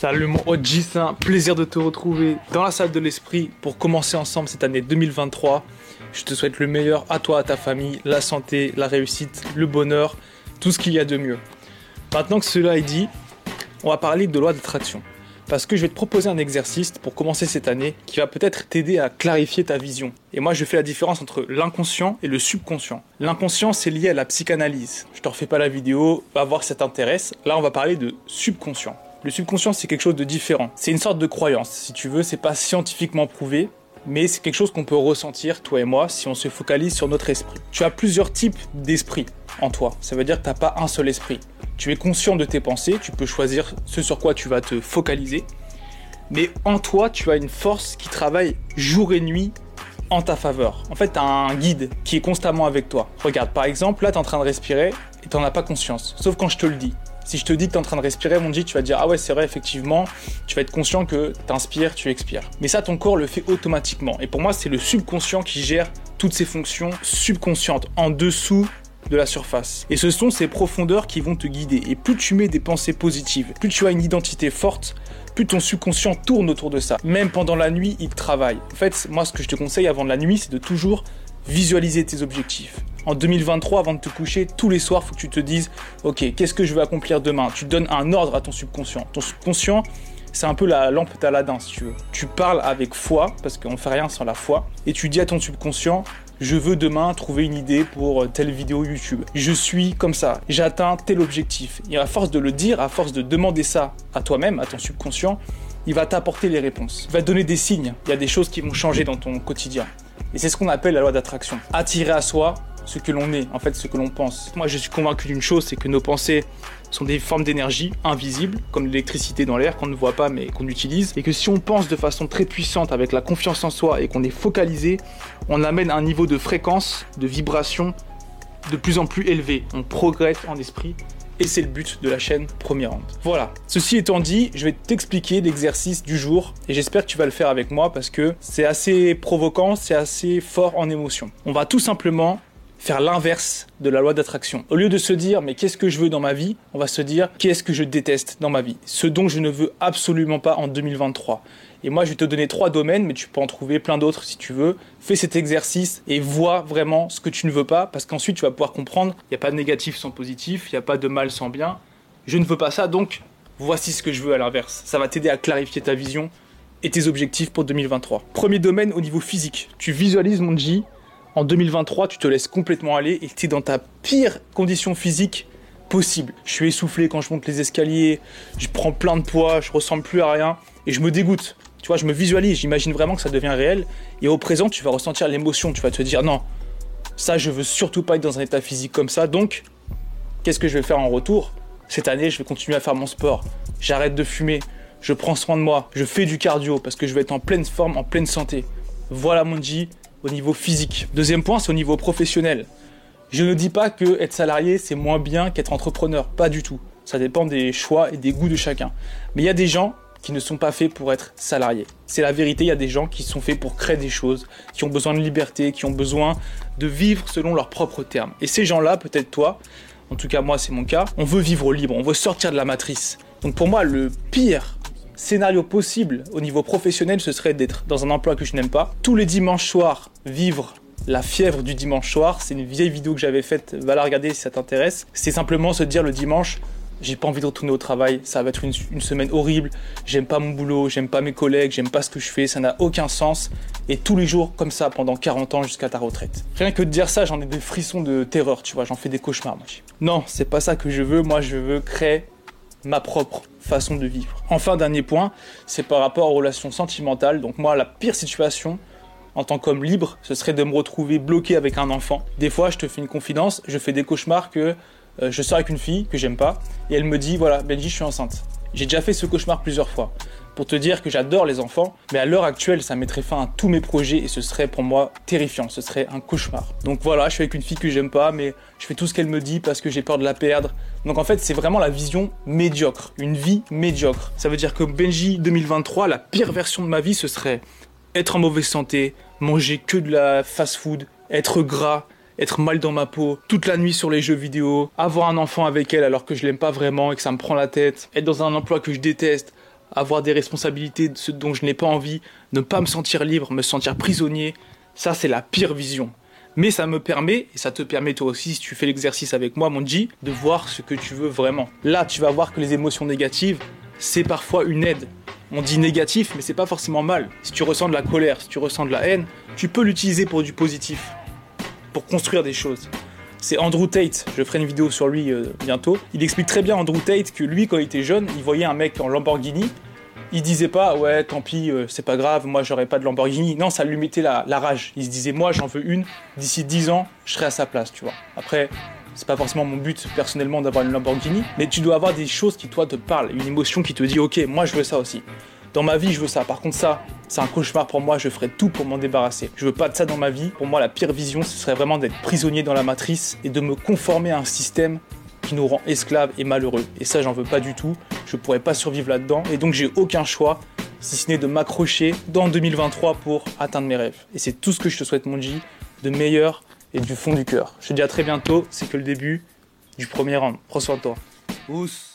Salut mon OG, c'est un plaisir de te retrouver dans la salle de l'esprit pour commencer ensemble cette année 2023. Je te souhaite le meilleur à toi, à ta famille, la santé, la réussite, le bonheur, tout ce qu'il y a de mieux. Maintenant que cela est dit, on va parler de loi d'attraction. Parce que je vais te proposer un exercice pour commencer cette année qui va peut-être t'aider à clarifier ta vision. Et moi, je fais la différence entre l'inconscient et le subconscient. L'inconscient, c'est lié à la psychanalyse. Je te refais pas la vidéo, va voir si ça t'intéresse. Là, on va parler de subconscient. Le subconscient, c'est quelque chose de différent. C'est une sorte de croyance, si tu veux, c'est pas scientifiquement prouvé, mais c'est quelque chose qu'on peut ressentir, toi et moi, si on se focalise sur notre esprit. Tu as plusieurs types d'esprit en toi. Ça veut dire que tu n'as pas un seul esprit. Tu es conscient de tes pensées, tu peux choisir ce sur quoi tu vas te focaliser, mais en toi, tu as une force qui travaille jour et nuit en ta faveur. En fait, tu as un guide qui est constamment avec toi. Regarde, par exemple, là, tu es en train de respirer et tu n'en as pas conscience, sauf quand je te le dis. Si je te dis que tu es en train de respirer, mon dit, tu vas dire Ah ouais, c'est vrai, effectivement, tu vas être conscient que tu inspires, tu expires. Mais ça, ton corps le fait automatiquement. Et pour moi, c'est le subconscient qui gère toutes ces fonctions subconscientes en dessous de la surface. Et ce sont ces profondeurs qui vont te guider. Et plus tu mets des pensées positives, plus tu as une identité forte, plus ton subconscient tourne autour de ça. Même pendant la nuit, il travaille. En fait, moi, ce que je te conseille avant la nuit, c'est de toujours visualiser tes objectifs en 2023, avant de te coucher, tous les soirs, il faut que tu te dises, ok, qu'est-ce que je veux accomplir demain? Tu donnes un ordre à ton subconscient. Ton subconscient, c'est un peu la lampe d'Aladin, si tu veux. Tu parles avec foi, parce qu'on ne fait rien sans la foi, et tu dis à ton subconscient, je veux demain trouver une idée pour telle vidéo YouTube. Je suis comme ça, j'atteins tel objectif. Et à force de le dire, à force de demander ça à toi-même, à ton subconscient, il va t'apporter les réponses. Il va donner des signes. Il y a des choses qui vont changer dans ton quotidien. Et c'est ce qu'on appelle la loi d'attraction. Attirer à soi ce que l'on est, en fait ce que l'on pense. Moi je suis convaincu d'une chose, c'est que nos pensées sont des formes d'énergie invisibles, comme l'électricité dans l'air qu'on ne voit pas mais qu'on utilise, et que si on pense de façon très puissante avec la confiance en soi et qu'on est focalisé, on amène un niveau de fréquence, de vibration de plus en plus élevé. On progresse en esprit et c'est le but de la chaîne Première Ronde. Voilà. Ceci étant dit, je vais t'expliquer l'exercice du jour et j'espère que tu vas le faire avec moi parce que c'est assez provoquant, c'est assez fort en émotion. On va tout simplement faire l'inverse de la loi d'attraction. Au lieu de se dire mais qu'est-ce que je veux dans ma vie, on va se dire qu'est-ce que je déteste dans ma vie, ce dont je ne veux absolument pas en 2023. Et moi je vais te donner trois domaines, mais tu peux en trouver plein d'autres si tu veux. Fais cet exercice et vois vraiment ce que tu ne veux pas, parce qu'ensuite tu vas pouvoir comprendre, il n'y a pas de négatif sans positif, il n'y a pas de mal sans bien. Je ne veux pas ça, donc voici ce que je veux à l'inverse. Ça va t'aider à clarifier ta vision et tes objectifs pour 2023. Premier domaine au niveau physique. Tu visualises mon G en 2023, tu te laisses complètement aller et tu es dans ta pire condition physique possible. Je suis essoufflé quand je monte les escaliers, je prends plein de poids, je ressemble plus à rien et je me dégoûte. Tu vois, je me visualise, j'imagine vraiment que ça devient réel et au présent, tu vas ressentir l'émotion, tu vas te dire non, ça je veux surtout pas être dans un état physique comme ça. Donc, qu'est-ce que je vais faire en retour? Cette année, je vais continuer à faire mon sport. J'arrête de fumer, je prends soin de moi, je fais du cardio parce que je vais être en pleine forme, en pleine santé. Voilà mon G, au niveau physique. Deuxième point, c'est au niveau professionnel. Je ne dis pas que être salarié, c'est moins bien qu'être entrepreneur. Pas du tout. Ça dépend des choix et des goûts de chacun. Mais il y a des gens qui ne sont pas faits pour être salariés. C'est la vérité, il y a des gens qui sont faits pour créer des choses, qui ont besoin de liberté, qui ont besoin de vivre selon leurs propres termes. Et ces gens-là, peut-être toi, en tout cas moi c'est mon cas, on veut vivre libre, on veut sortir de la matrice. Donc pour moi, le pire scénario possible au niveau professionnel, ce serait d'être dans un emploi que je n'aime pas. Tous les dimanches soirs, vivre la fièvre du dimanche soir. C'est une vieille vidéo que j'avais faite, va la regarder si ça t'intéresse. C'est simplement se dire le dimanche, j'ai pas envie de retourner au travail, ça va être une, semaine horrible, j'aime pas mon boulot, j'aime pas mes collègues, j'aime pas ce que je fais, ça n'a aucun sens. Et tous les jours comme ça pendant 40 ans jusqu'à ta retraite. Rien que de dire ça, j'en ai des frissons de terreur, tu vois, j'en fais des cauchemars. Moi. Non, c'est pas ça que je veux, moi je veux créer ma propre façon de vivre. Enfin, dernier point, c'est par rapport aux relations sentimentales. Donc moi, la pire situation en tant qu'homme libre, ce serait de me retrouver bloqué avec un enfant. Des fois, je te fais une confidence, je fais des cauchemars que euh, je sors avec une fille que j'aime pas, et elle me dit, voilà, Benji, je suis enceinte. J'ai déjà fait ce cauchemar plusieurs fois pour te dire que j'adore les enfants, mais à l'heure actuelle, ça mettrait fin à tous mes projets et ce serait pour moi terrifiant, ce serait un cauchemar. Donc voilà, je suis avec une fille que j'aime pas, mais je fais tout ce qu'elle me dit parce que j'ai peur de la perdre. Donc en fait, c'est vraiment la vision médiocre, une vie médiocre. Ça veut dire que Benji 2023, la pire version de ma vie, ce serait être en mauvaise santé, manger que de la fast-food, être gras, être mal dans ma peau, toute la nuit sur les jeux vidéo, avoir un enfant avec elle alors que je l'aime pas vraiment et que ça me prend la tête, être dans un emploi que je déteste, avoir des responsabilités ce dont je n'ai pas envie, ne pas me sentir libre, me sentir prisonnier, ça c'est la pire vision. Mais ça me permet, et ça te permet toi aussi, si tu fais l'exercice avec moi, mon de voir ce que tu veux vraiment. Là, tu vas voir que les émotions négatives, c'est parfois une aide. On dit négatif, mais c'est pas forcément mal. Si tu ressens de la colère, si tu ressens de la haine, tu peux l'utiliser pour du positif, pour construire des choses. C'est Andrew Tate, je ferai une vidéo sur lui euh, bientôt. Il explique très bien, Andrew Tate, que lui, quand il était jeune, il voyait un mec en Lamborghini. Il disait pas, ouais, tant pis, euh, c'est pas grave, moi j'aurais pas de Lamborghini. Non, ça lui mettait la, la rage. Il se disait, moi j'en veux une, d'ici 10 ans, je serai à sa place, tu vois. Après, c'est pas forcément mon but personnellement d'avoir une Lamborghini, mais tu dois avoir des choses qui toi te parlent, une émotion qui te dit, ok, moi je veux ça aussi. Dans ma vie, je veux ça. Par contre, ça, c'est un cauchemar pour moi. Je ferai tout pour m'en débarrasser. Je veux pas de ça dans ma vie. Pour moi, la pire vision, ce serait vraiment d'être prisonnier dans la matrice et de me conformer à un système qui nous rend esclaves et malheureux. Et ça, j'en veux pas du tout. Je pourrais pas survivre là-dedans. Et donc, j'ai aucun choix si ce n'est de m'accrocher dans 2023 pour atteindre mes rêves. Et c'est tout ce que je te souhaite, mon G, de meilleur et du fond du cœur. Je te dis à très bientôt. C'est que le début du premier round. Prends soin de toi. Ousse.